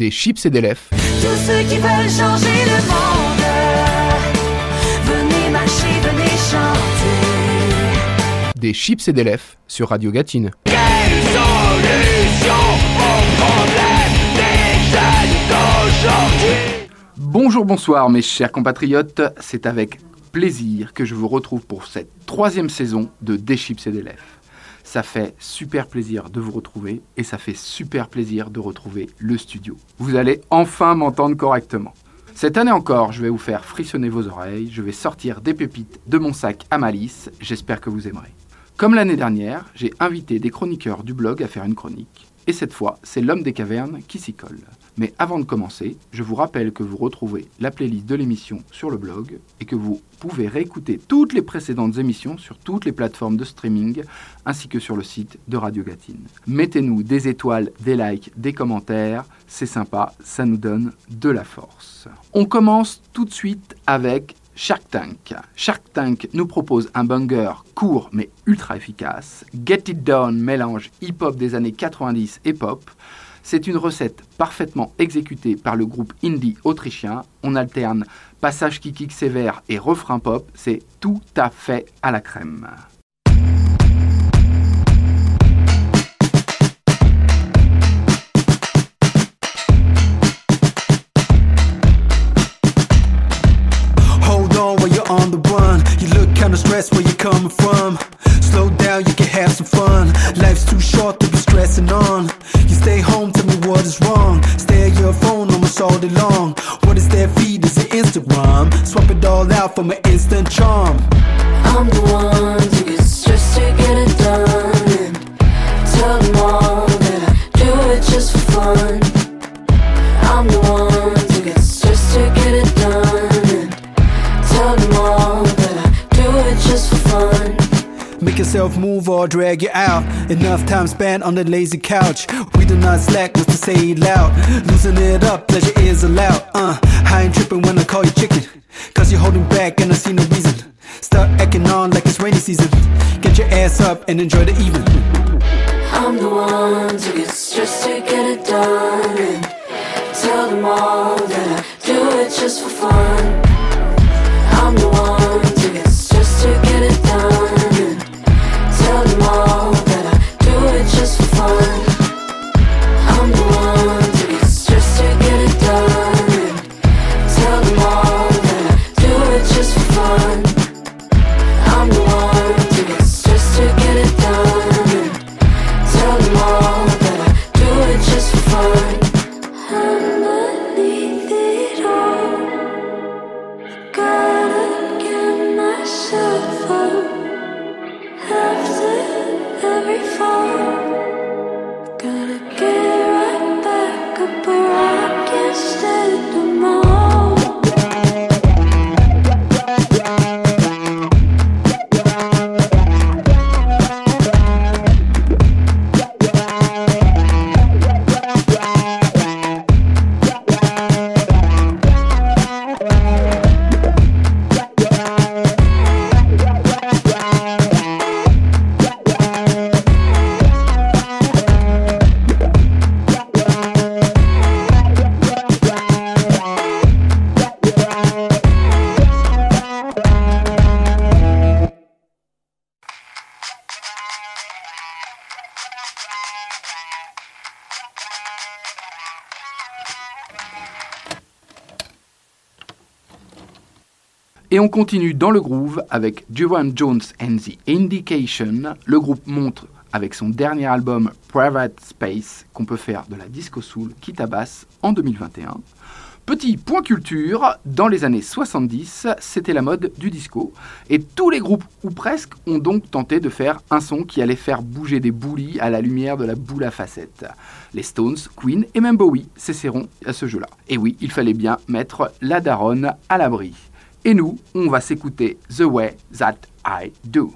Des chips et des lèvres. Tous ceux qui veulent changer le monde, venez marcher, venez chanter. Des chips et des lèvres sur Radio Gatine. Bonjour, bonsoir mes chers compatriotes, c'est avec plaisir que je vous retrouve pour cette troisième saison de Des chips et des lèvres. Ça fait super plaisir de vous retrouver et ça fait super plaisir de retrouver le studio. Vous allez enfin m'entendre correctement. Cette année encore, je vais vous faire frissonner vos oreilles, je vais sortir des pépites de mon sac à malice, j'espère que vous aimerez. Comme l'année dernière, j'ai invité des chroniqueurs du blog à faire une chronique. Et cette fois, c'est l'homme des cavernes qui s'y colle. Mais avant de commencer, je vous rappelle que vous retrouvez la playlist de l'émission sur le blog et que vous pouvez réécouter toutes les précédentes émissions sur toutes les plateformes de streaming ainsi que sur le site de Radio Gatine. Mettez-nous des étoiles, des likes, des commentaires, c'est sympa, ça nous donne de la force. On commence tout de suite avec Shark Tank. Shark Tank nous propose un banger court mais ultra efficace. Get It Done mélange hip-hop des années 90 et pop. C'est une recette parfaitement exécutée par le groupe indie autrichien. On alterne passage qui kick sévère et refrain pop. C'est tout à fait à la crème. On the run. You look kinda stressed where you're coming from. Slow down, you can have some fun. Life's too short to be stressing on. Day long. What is their feed? Is it Instagram? Swap it all out for my instant charm. I'm the one to get stressed to get it done. And tell them all that I do it just for fun. I'm the one to get stressed to get it done. And tell them all yourself move or drag you out. Enough time spent on the lazy couch. We do not slack, just to say it loud. Losing it up, pleasure is allowed. Uh, I ain't tripping when I call you chicken. Cause you're holding back and I see no reason. Start acting on like it's rainy season. Get your ass up and enjoy the evening. I'm the one to get stressed to get it done. And tell them all that I do it just for fun. Et on continue dans le groove avec Duran Jones and the Indication. Le groupe montre avec son dernier album Private Space qu'on peut faire de la disco soul qui tabasse en 2021. Petit point culture, dans les années 70, c'était la mode du disco. Et tous les groupes, ou presque, ont donc tenté de faire un son qui allait faire bouger des boulis à la lumière de la boule à facettes. Les Stones, Queen et même Bowie s'essaieront à ce jeu-là. Et oui, il fallait bien mettre la daronne à l'abri. Et nous, on va s'écouter The Way That I Do.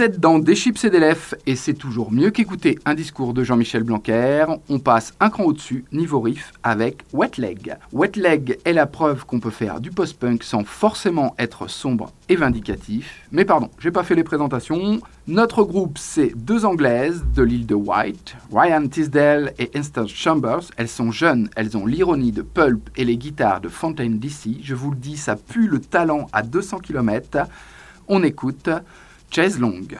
Vous êtes dans Des chips et des lèvres et c'est toujours mieux qu'écouter un discours de Jean-Michel Blanquer. On passe un cran au-dessus, niveau riff, avec Wet Leg. Wet Leg est la preuve qu'on peut faire du post-punk sans forcément être sombre et vindicatif. Mais pardon, j'ai pas fait les présentations. Notre groupe, c'est deux anglaises de l'île de White, Ryan Tisdale et Esther Chambers. Elles sont jeunes, elles ont l'ironie de Pulp et les guitares de Fontaine DC. Je vous le dis, ça pue le talent à 200 km. On écoute Chaise longue.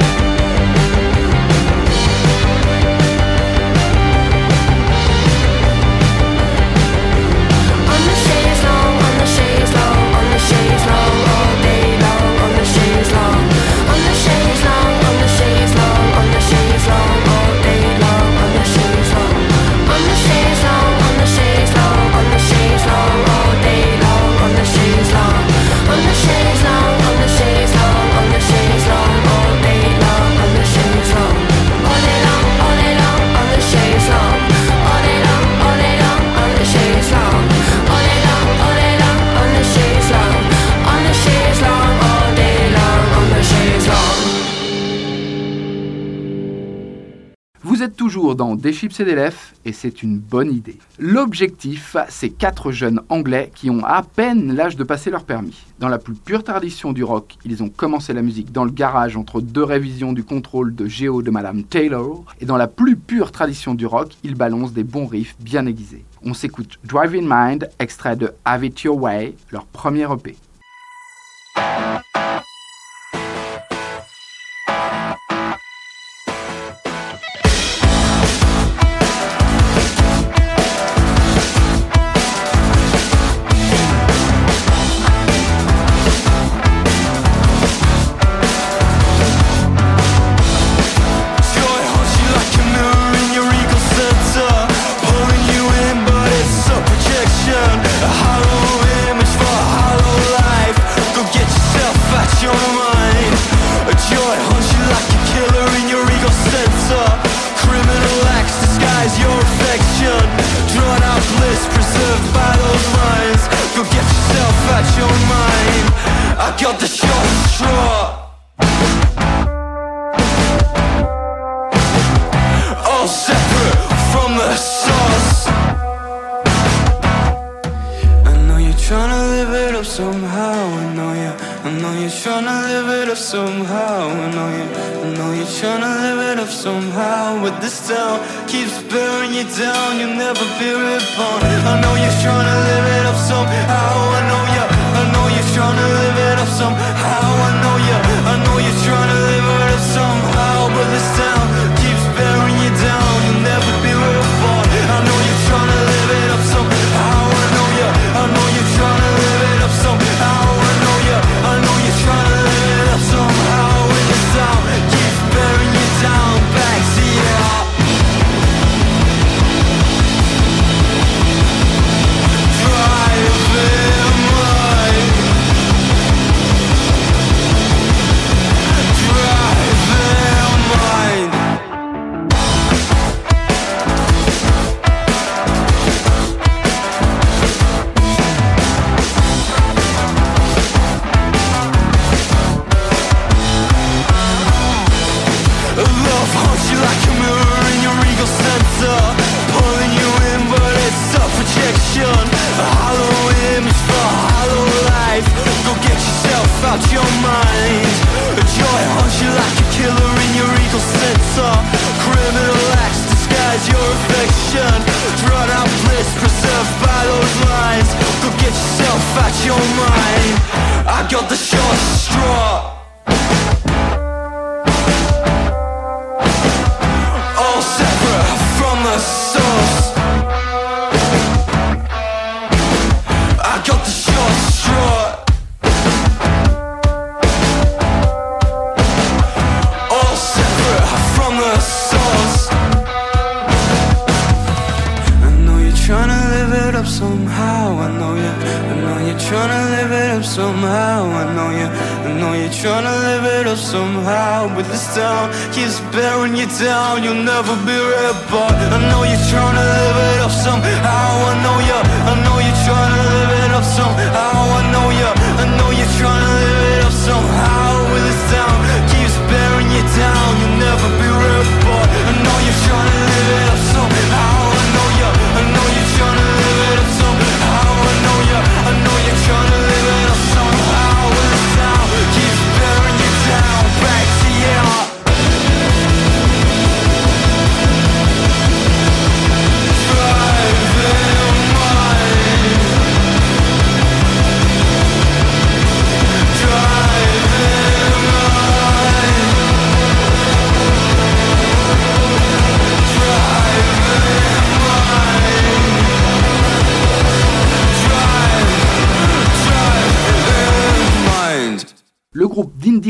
Vous êtes toujours dans Des chips et des lèvres et c'est une bonne idée. L'objectif, c'est quatre jeunes anglais qui ont à peine l'âge de passer leur permis. Dans la plus pure tradition du rock, ils ont commencé la musique dans le garage entre deux révisions du contrôle de Géo de Madame Taylor. Et dans la plus pure tradition du rock, ils balancent des bons riffs bien aiguisés. On s'écoute Driving Mind, extrait de Have It Your Way, leur premier EP.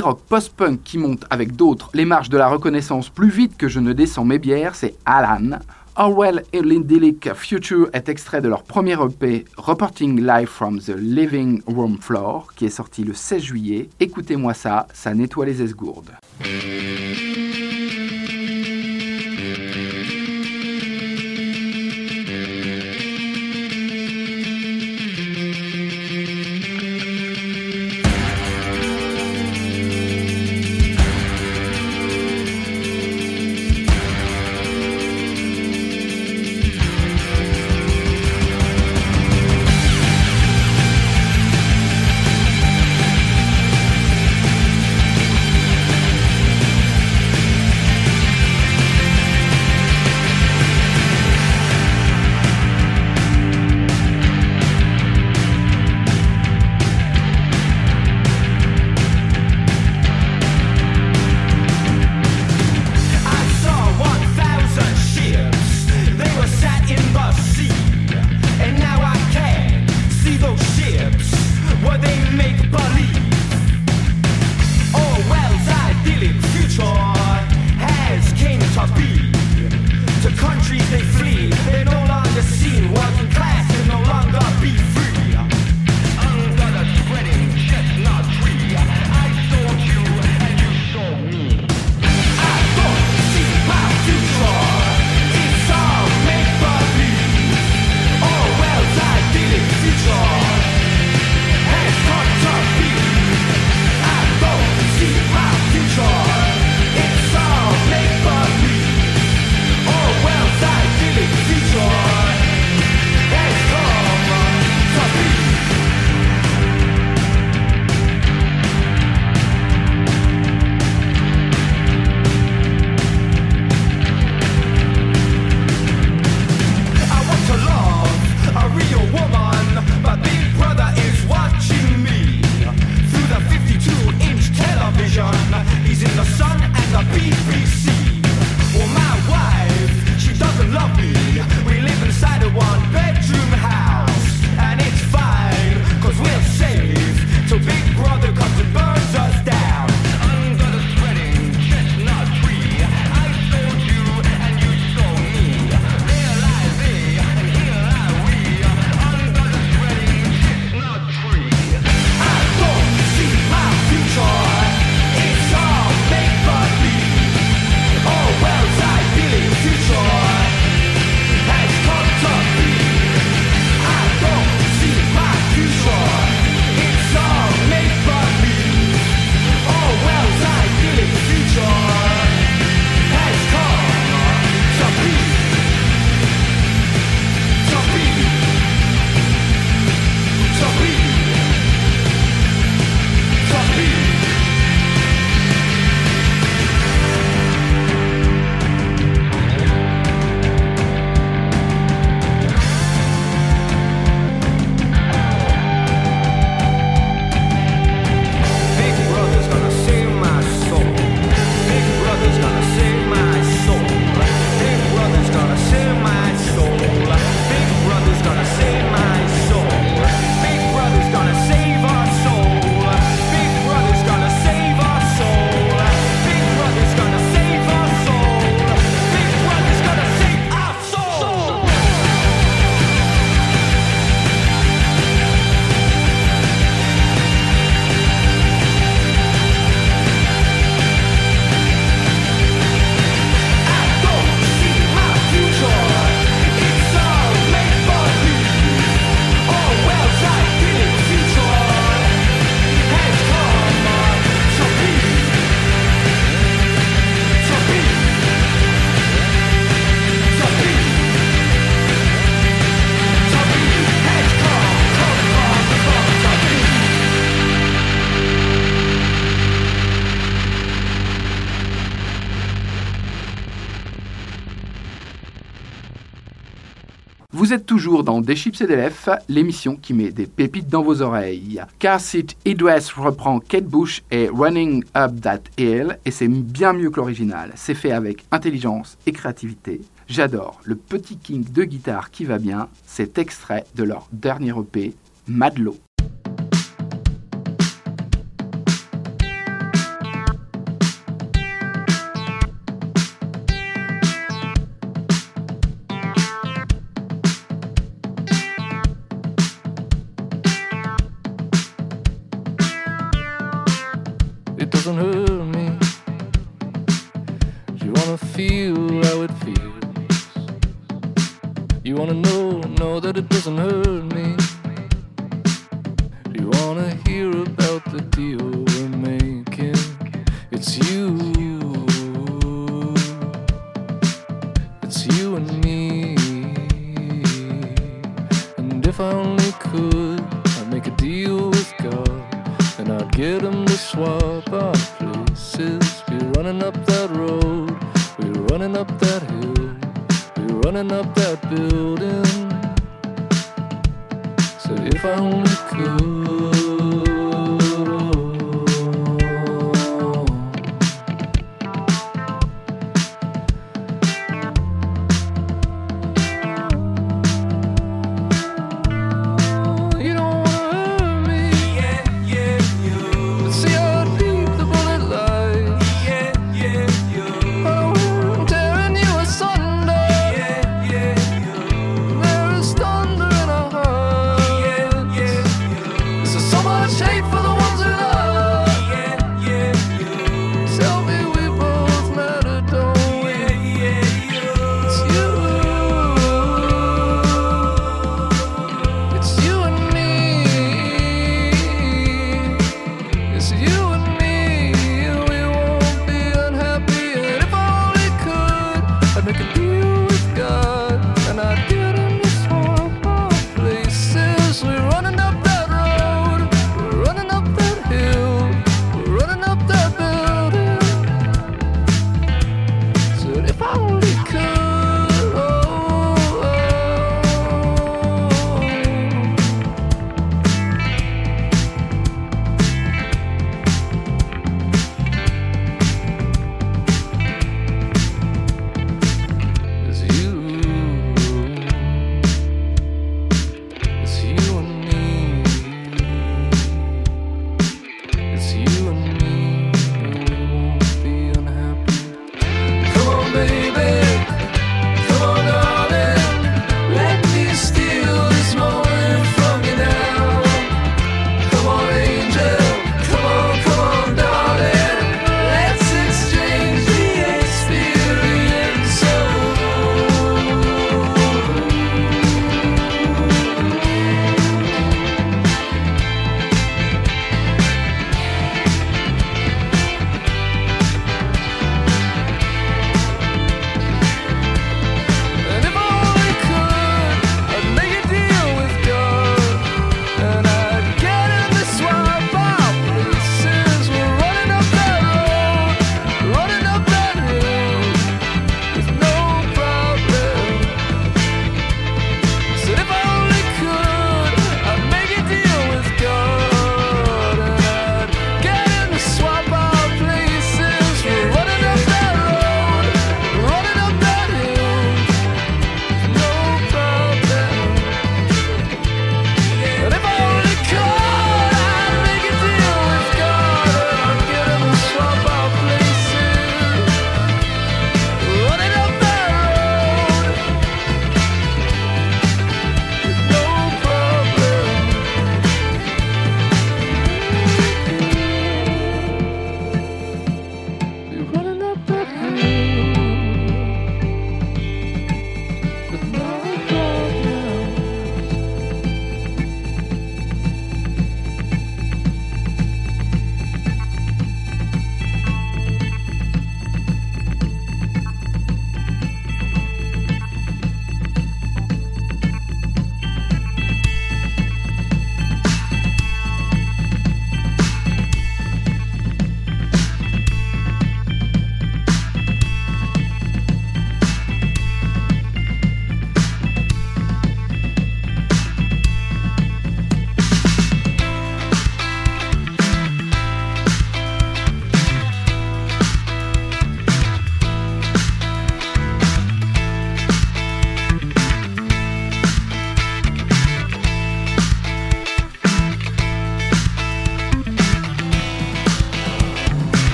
rock post-punk qui monte avec d'autres les marches de la reconnaissance plus vite que je ne descends mes bières, c'est Alan. Orwell et l'idyllic Future est extrait de leur premier EP Reporting Live from the Living Room Floor qui est sorti le 16 juillet. Écoutez-moi ça, ça nettoie les esgourdes. Vous êtes toujours dans Des chips et des lèvres, l'émission qui met des pépites dans vos oreilles. Carsit Idress reprend Kate Bush et Running Up That Hill, et c'est bien mieux que l'original. C'est fait avec intelligence et créativité. J'adore le petit kink de guitare qui va bien, cet extrait de leur dernier EP, Madlow.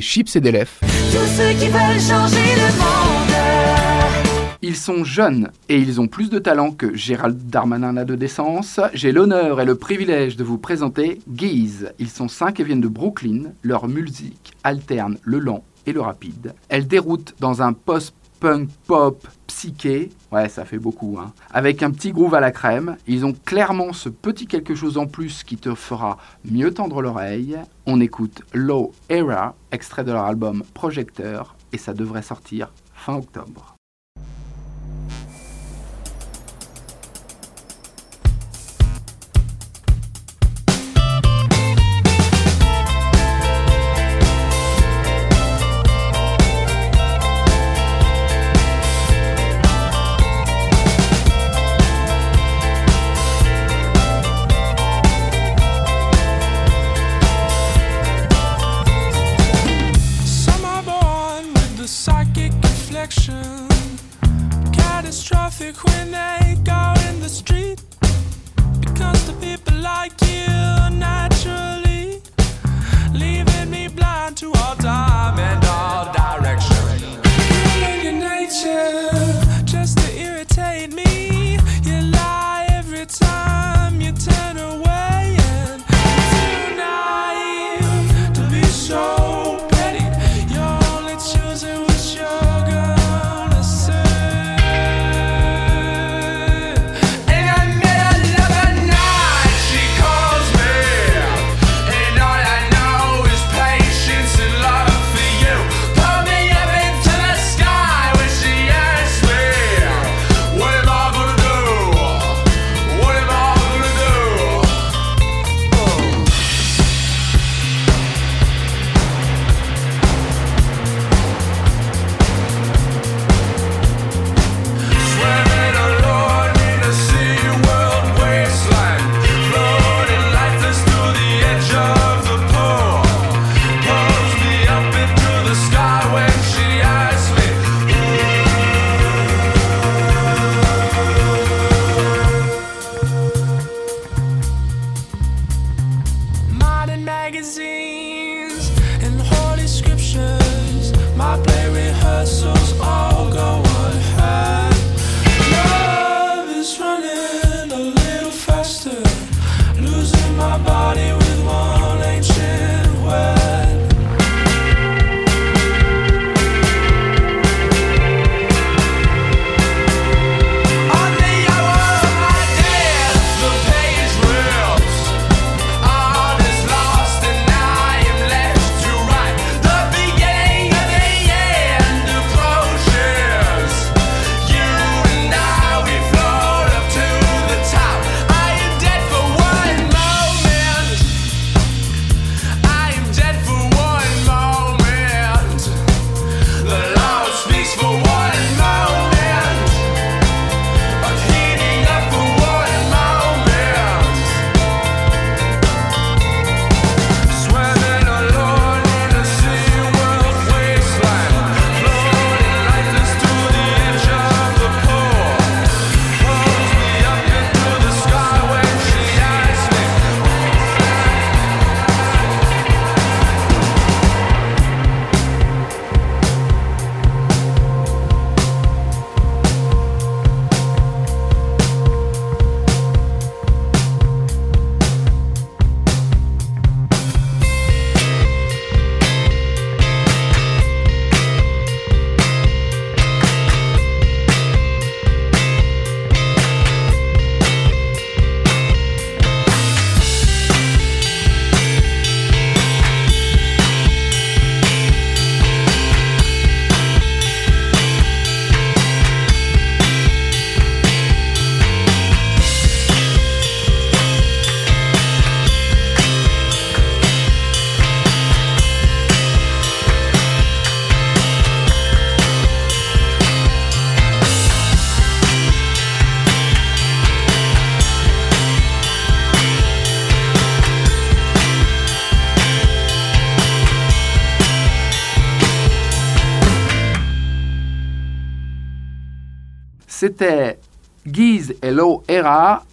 chips et des Ils sont jeunes et ils ont plus de talent que Gérald Darmanin n'a de décence. J'ai l'honneur et le privilège de vous présenter Guise. Ils sont cinq et viennent de Brooklyn. Leur musique alterne le lent et le rapide. Elle déroute dans un post punk pop psyché, ouais ça fait beaucoup, hein. avec un petit groove à la crème, ils ont clairement ce petit quelque chose en plus qui te fera mieux tendre l'oreille. On écoute Low Era, extrait de leur album Projecteur, et ça devrait sortir fin octobre.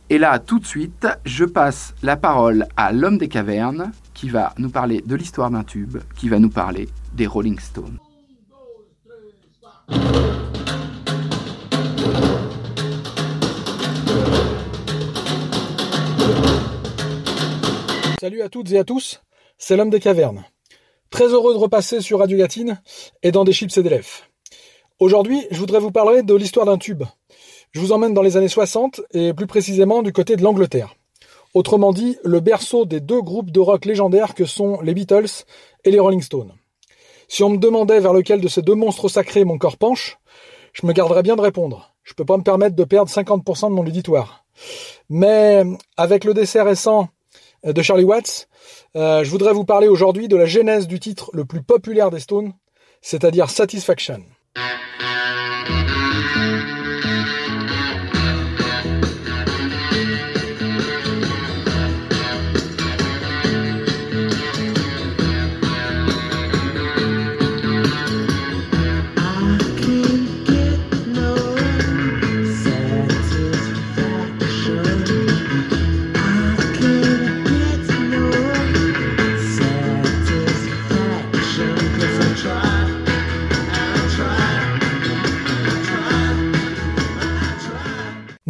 Et là, tout de suite, je passe la parole à l'homme des cavernes qui va nous parler de l'histoire d'un tube, qui va nous parler des Rolling Stones. Salut à toutes et à tous, c'est l'homme des cavernes. Très heureux de repasser sur Radio Gatine et dans des chips et des lèvres. Aujourd'hui, je voudrais vous parler de l'histoire d'un tube, je vous emmène dans les années 60 et plus précisément du côté de l'Angleterre. Autrement dit, le berceau des deux groupes de rock légendaires que sont les Beatles et les Rolling Stones. Si on me demandait vers lequel de ces deux monstres sacrés mon corps penche, je me garderais bien de répondre. Je peux pas me permettre de perdre 50% de mon auditoire. Mais avec le décès récent de Charlie Watts, euh, je voudrais vous parler aujourd'hui de la genèse du titre le plus populaire des Stones, c'est-à-dire Satisfaction.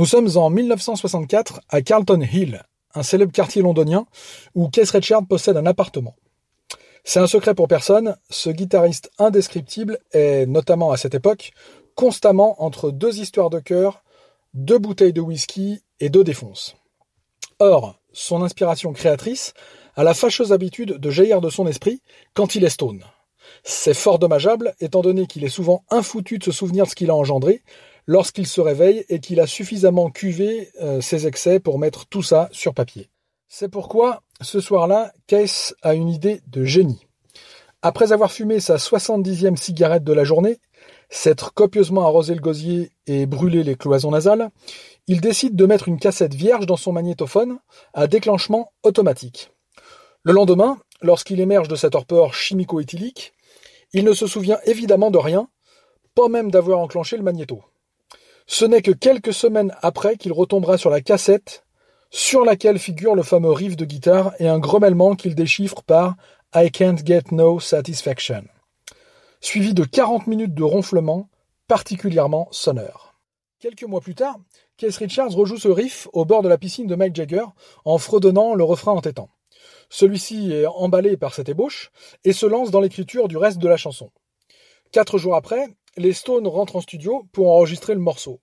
Nous sommes en 1964 à Carlton Hill, un célèbre quartier londonien où Keith Richards possède un appartement. C'est un secret pour personne, ce guitariste indescriptible est, notamment à cette époque, constamment entre deux histoires de cœur, deux bouteilles de whisky et deux défonces. Or, son inspiration créatrice a la fâcheuse habitude de jaillir de son esprit quand il est stone. C'est fort dommageable, étant donné qu'il est souvent infoutu de se souvenir de ce qu'il a engendré, lorsqu'il se réveille et qu'il a suffisamment cuvé euh, ses excès pour mettre tout ça sur papier. C'est pourquoi, ce soir-là, Case a une idée de génie. Après avoir fumé sa 70e cigarette de la journée, s'être copieusement arrosé le gosier et brûlé les cloisons nasales, il décide de mettre une cassette vierge dans son magnétophone à déclenchement automatique. Le lendemain, lorsqu'il émerge de sa torpeur chimico-éthylique, il ne se souvient évidemment de rien, pas même d'avoir enclenché le magnéto. Ce n'est que quelques semaines après qu'il retombera sur la cassette sur laquelle figure le fameux riff de guitare et un grommellement qu'il déchiffre par I can't get no satisfaction, suivi de 40 minutes de ronflements particulièrement sonores. Quelques mois plus tard, Keith Richards rejoue ce riff au bord de la piscine de Mike Jagger en fredonnant le refrain entêtant. Celui-ci est emballé par cette ébauche et se lance dans l'écriture du reste de la chanson. Quatre jours après, les Stones rentrent en studio pour enregistrer le morceau.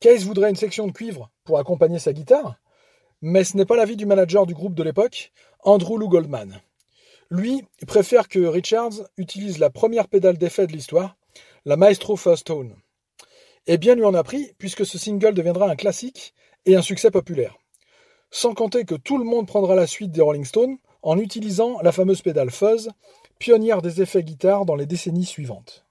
Case voudrait une section de cuivre pour accompagner sa guitare, mais ce n'est pas l'avis du manager du groupe de l'époque, Andrew Lou Goldman. Lui préfère que Richards utilise la première pédale d'effet de l'histoire, la Maestro First Tone. Et bien lui en a pris, puisque ce single deviendra un classique et un succès populaire. Sans compter que tout le monde prendra la suite des Rolling Stones en utilisant la fameuse pédale fuzz, pionnière des effets guitare dans les décennies suivantes.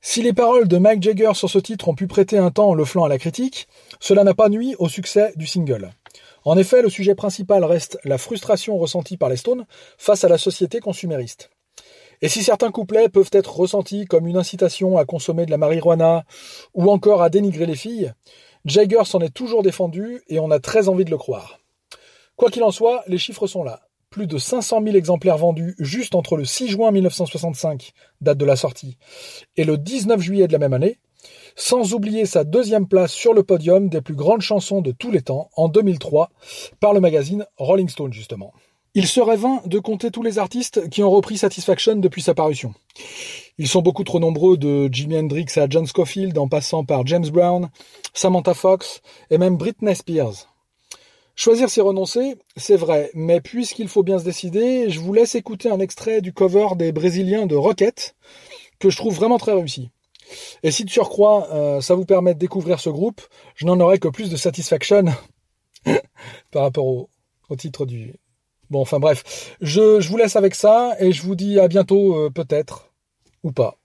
Si les paroles de Mike Jagger sur ce titre ont pu prêter un temps le flanc à la critique, cela n'a pas nui au succès du single. En effet, le sujet principal reste la frustration ressentie par les Stones face à la société consumériste. Et si certains couplets peuvent être ressentis comme une incitation à consommer de la marijuana ou encore à dénigrer les filles, Jagger s'en est toujours défendu et on a très envie de le croire. Quoi qu'il en soit, les chiffres sont là. Plus de 500 000 exemplaires vendus juste entre le 6 juin 1965, date de la sortie, et le 19 juillet de la même année, sans oublier sa deuxième place sur le podium des plus grandes chansons de tous les temps en 2003 par le magazine Rolling Stone justement. Il serait vain de compter tous les artistes qui ont repris Satisfaction depuis sa parution. Ils sont beaucoup trop nombreux de Jimi Hendrix à John Scofield en passant par James Brown, Samantha Fox et même Britney Spears. Choisir c'est renoncer, c'est vrai, mais puisqu'il faut bien se décider, je vous laisse écouter un extrait du cover des Brésiliens de Rocket, que je trouve vraiment très réussi. Et si de surcroît, euh, ça vous permet de découvrir ce groupe, je n'en aurai que plus de satisfaction par rapport au, titre du... Bon, enfin bref, je, je, vous laisse avec ça et je vous dis à bientôt, euh, peut-être, ou pas.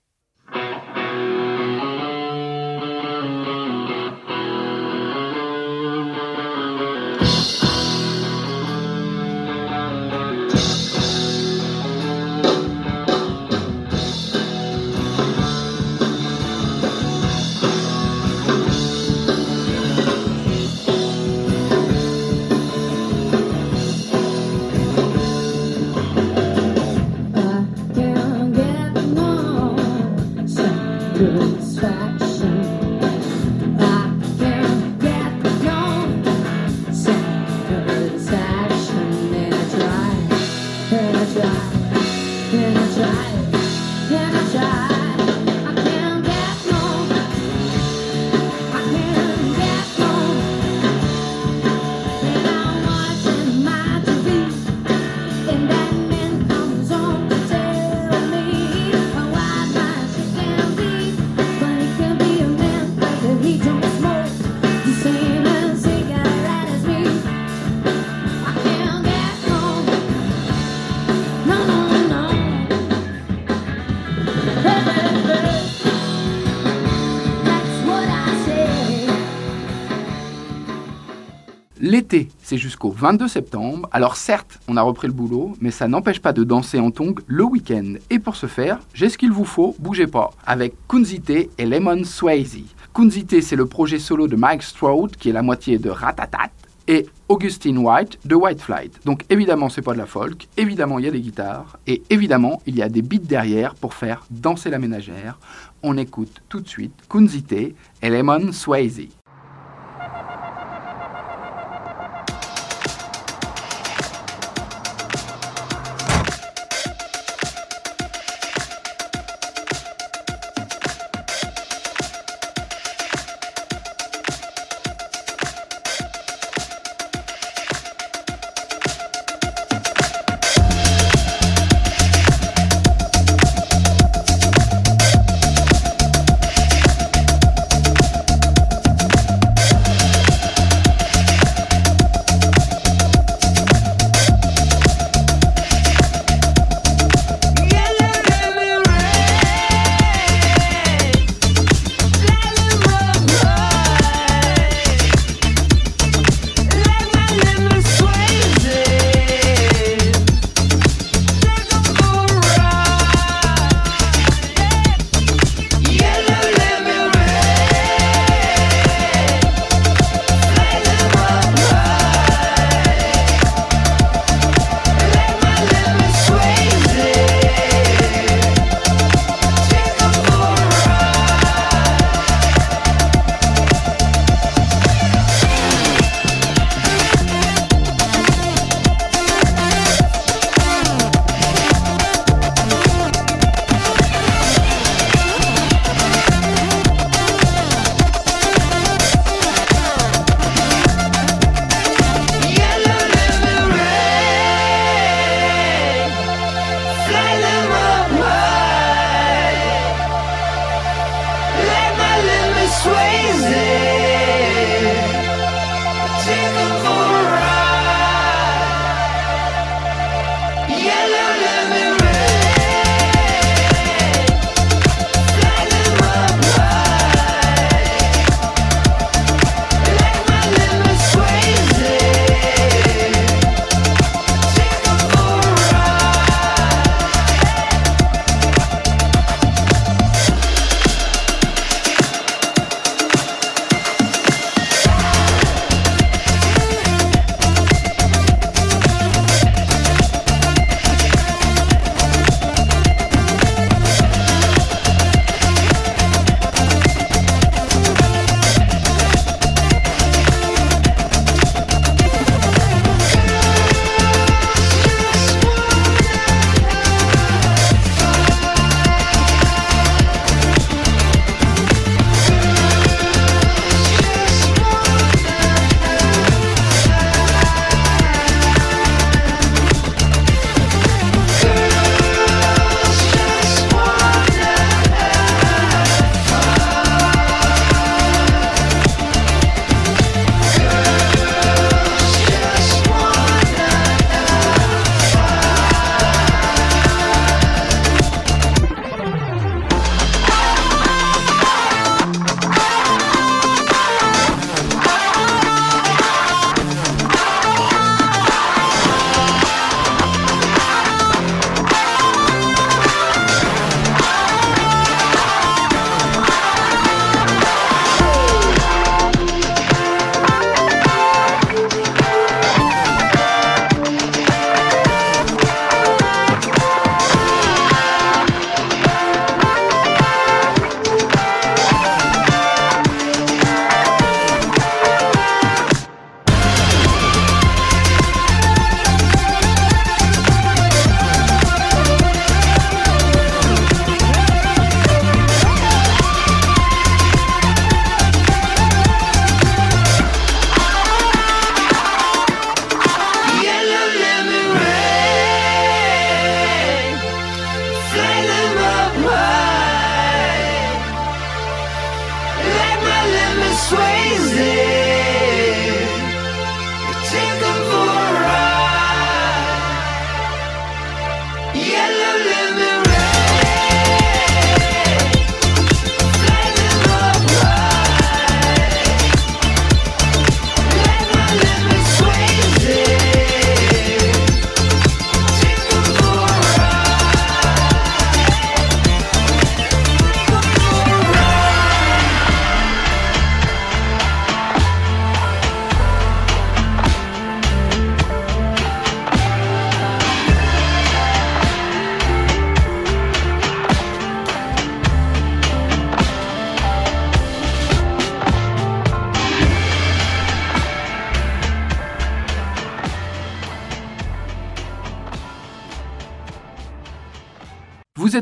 good. Jusqu'au 22 septembre. Alors certes, on a repris le boulot, mais ça n'empêche pas de danser en tongs le week-end. Et pour ce faire, j'ai ce qu'il vous faut, bougez pas, avec Kunzite et Lemon Swayze. Kunzite, c'est le projet solo de Mike Stroud, qui est la moitié de Ratatat, et Augustine White de White Flight. Donc évidemment, c'est pas de la folk, évidemment, il y a des guitares, et évidemment, il y a des beats derrière pour faire danser la ménagère. On écoute tout de suite Kunzite et Lemon Swayze.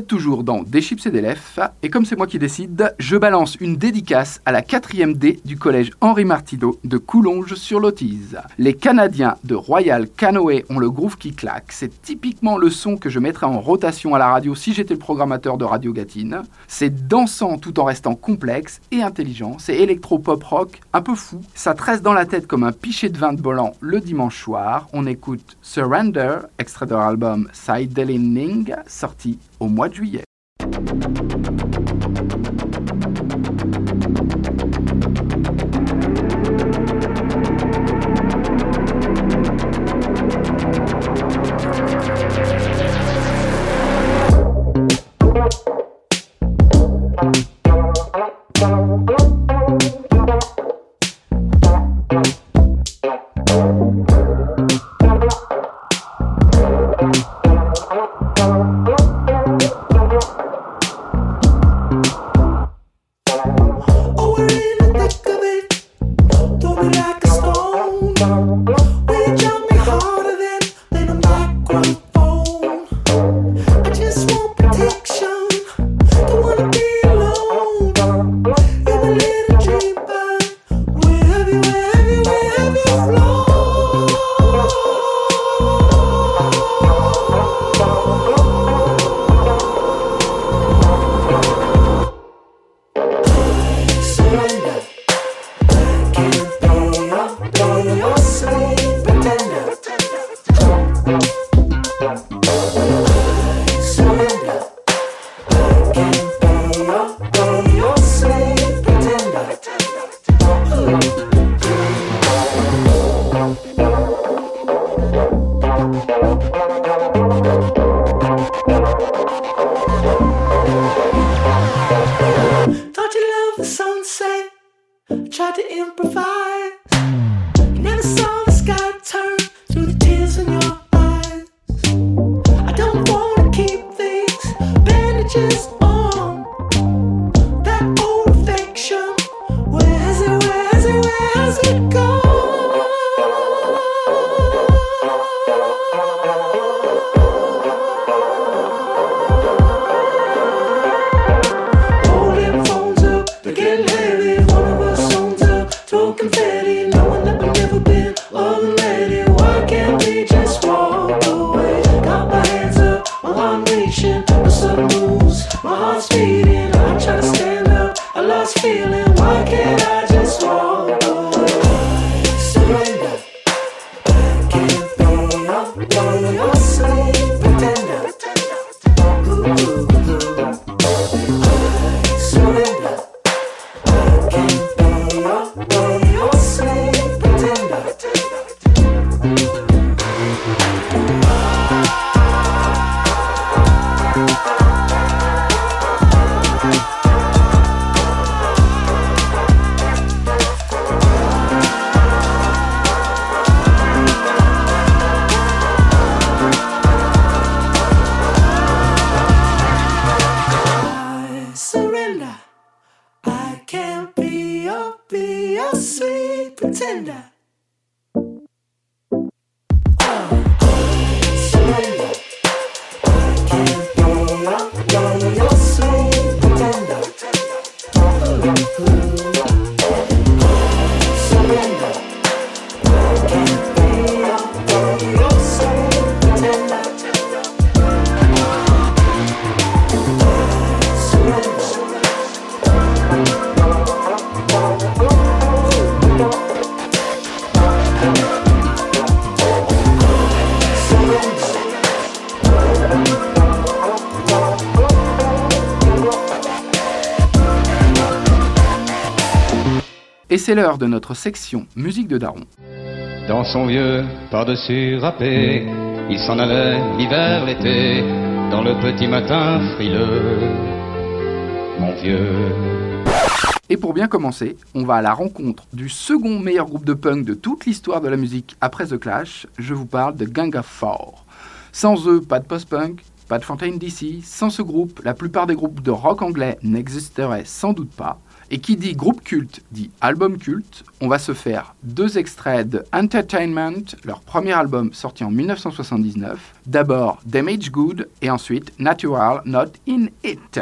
Toujours dans Des chips et des lèvres, et comme c'est moi qui décide, je balance une dédicace à la 4e D du collège Henri Martineau de Coulonges-sur-Lotise. Les Canadiens de Royal Canoë ont le groove qui claque. C'est typiquement le son que je mettrais en rotation à la radio si j'étais le programmateur de Radio Gatine. C'est dansant tout en restant complexe et intelligent. C'est électro-pop rock un peu fou. Ça tresse dans la tête comme un pichet de vin de Bolan le dimanche soir. On écoute Surrender, extrait de leur album Sideling, sorti au mois de juillet. c'est l'heure de notre section musique de Daron. Dans son vieux par-dessus râpé, il s'en allait l'hiver, l'été, dans le petit matin frileux, mon vieux. Et pour bien commencer, on va à la rencontre du second meilleur groupe de punk de toute l'histoire de la musique après The Clash. Je vous parle de Gang of Four. Sans eux, pas de post-punk, pas de Fontaine DC. Sans ce groupe, la plupart des groupes de rock anglais n'existeraient sans doute pas. Et qui dit groupe culte dit album culte. On va se faire deux extraits de Entertainment, leur premier album sorti en 1979. D'abord Damage Good et ensuite Natural Not In It.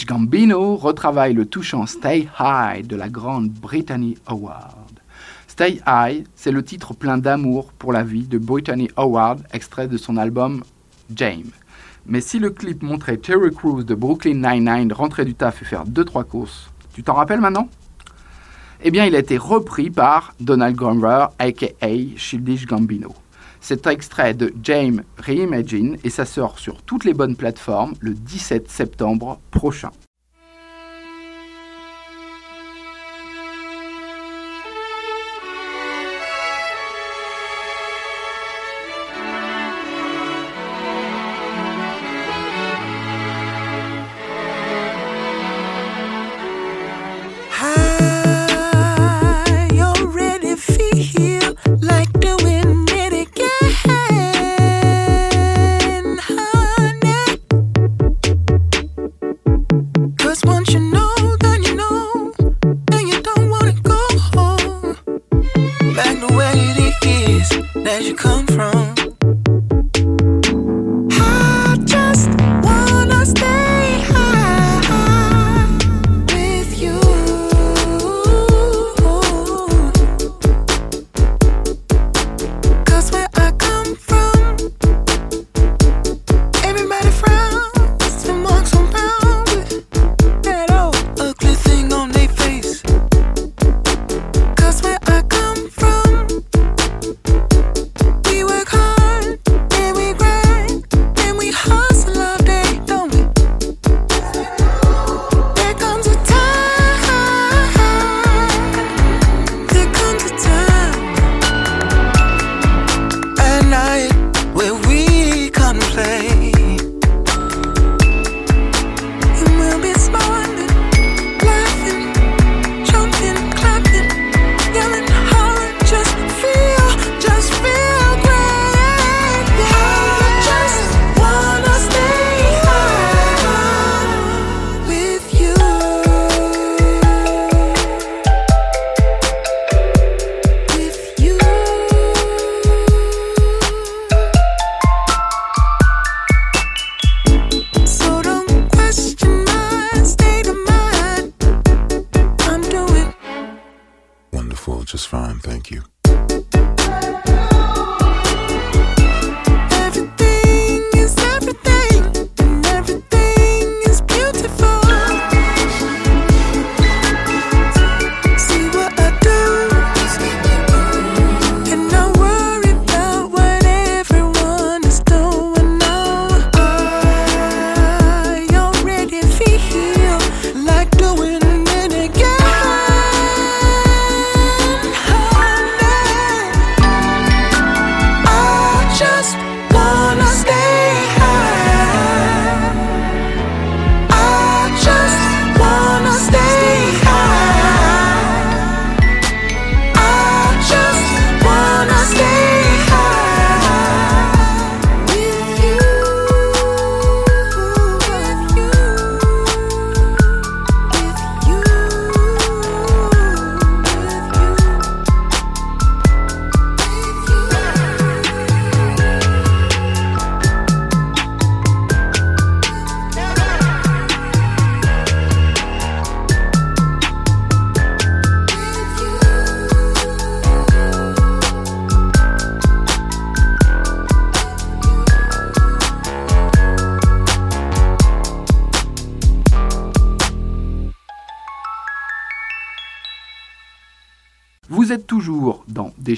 Childish Gambino retravaille le touchant Stay High de la Grande Brittany Howard. Stay High, c'est le titre plein d'amour pour la vie de Brittany Howard, extrait de son album James. Mais si le clip montrait Terry Crews de Brooklyn Nine-Nine rentrer du taf et faire 2-3 courses, tu t'en rappelles maintenant? Eh bien, il a été repris par Donald Glover, aka Childish Gambino. C'est extrait de James Reimagine et ça sort sur toutes les bonnes plateformes le 17 septembre prochain.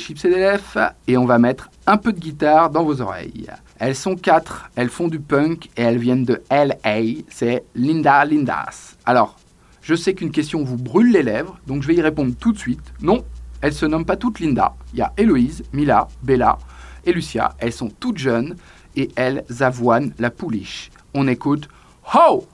Chips et des et on va mettre un peu de guitare dans vos oreilles. Elles sont quatre, elles font du punk et elles viennent de LA, c'est Linda Lindas. Alors, je sais qu'une question vous brûle les lèvres, donc je vais y répondre tout de suite. Non, elles se nomment pas toutes Linda. Il y a Héloïse, Mila, Bella et Lucia. Elles sont toutes jeunes et elles avoinent la pouliche. On écoute Ho!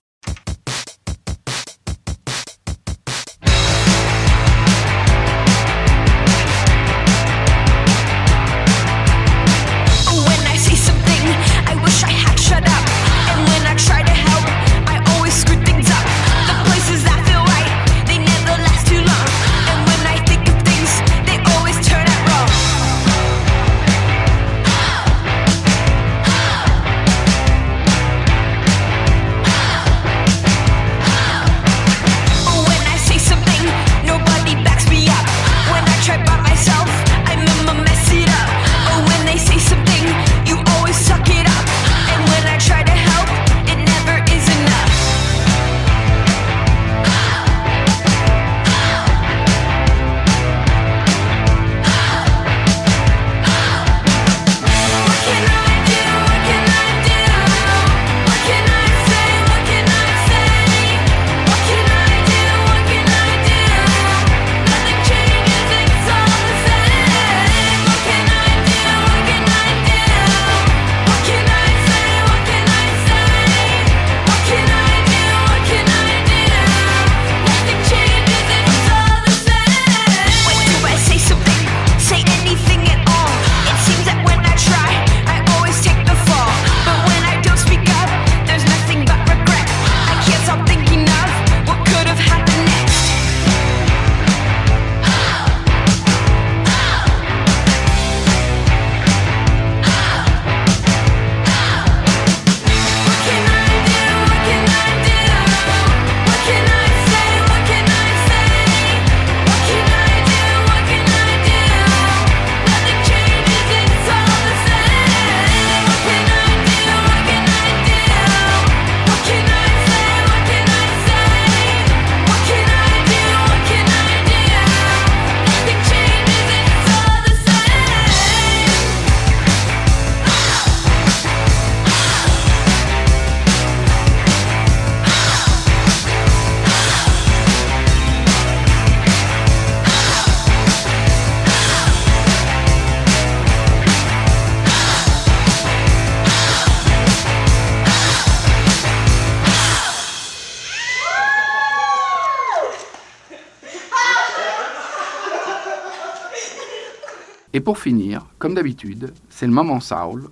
Pour finir, comme d'habitude, c'est le moment Soul.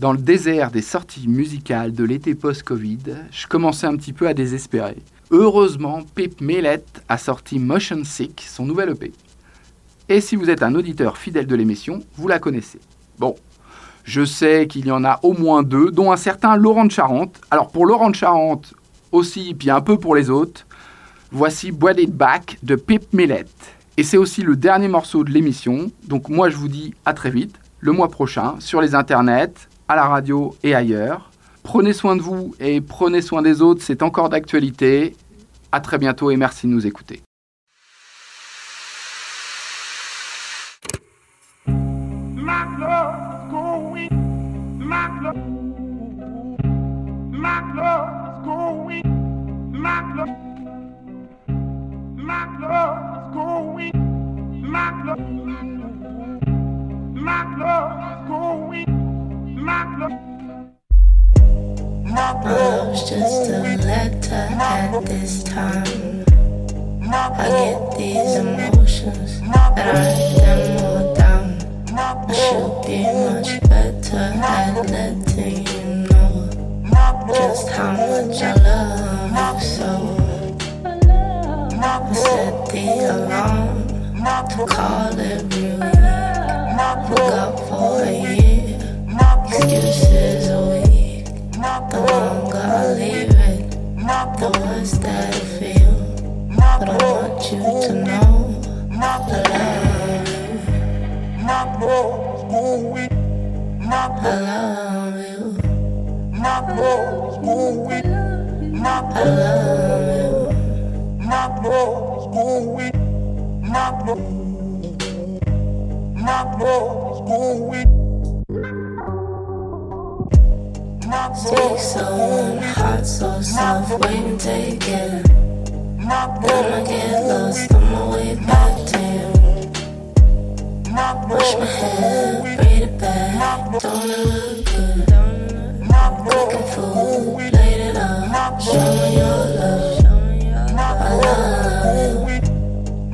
Dans le désert des sorties musicales de l'été post-Covid, je commençais un petit peu à désespérer. Heureusement, Pip Millet a sorti Motion Sick, son nouvel EP. Et si vous êtes un auditeur fidèle de l'émission, vous la connaissez. Bon, je sais qu'il y en a au moins deux, dont un certain Laurent de Charente. Alors pour Laurent de Charente aussi, puis un peu pour les autres, voici Boiled It Back de Pip Millet. Et c'est aussi le dernier morceau de l'émission, donc moi je vous dis à très vite, le mois prochain, sur les internets, à la radio et ailleurs. Prenez soin de vous et prenez soin des autres, c'est encore d'actualité. À très bientôt et merci de nous écouter. My love. Is going. My love. My love is going. My love. My love is going. My love. My love's just a letter at this time. I get these emotions that I them all down. I should be much better at letting you know just how much I love you so. Set the alarm to call every week. Forgot for a year. Excuses a week. The longer I leave it, the worse that I feel. But I want you to know I love you. I love you. I love you. My love is going. My love. My love is going. Take someone hot, so soft, waiting to get. Gonna get lost on my way back to you. Wash my hair, braid it back. Don't it look good? Looking fool, played it up. Show me your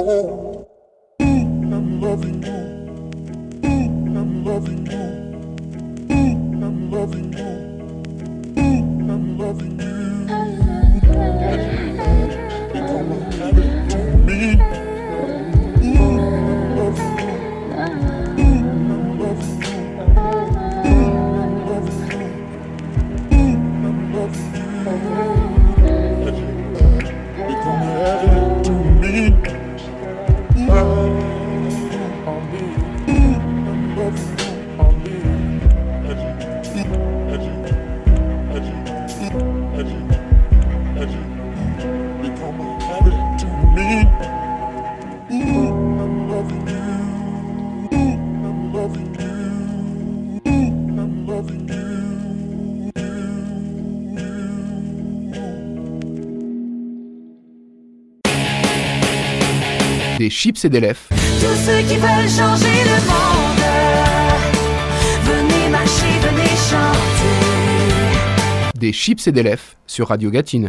Oh. Des chips et des lèvres. Tous ceux qui veulent changer le monde, venez marcher, venez chanter. Des chips et des lèvres sur Radio Gatine.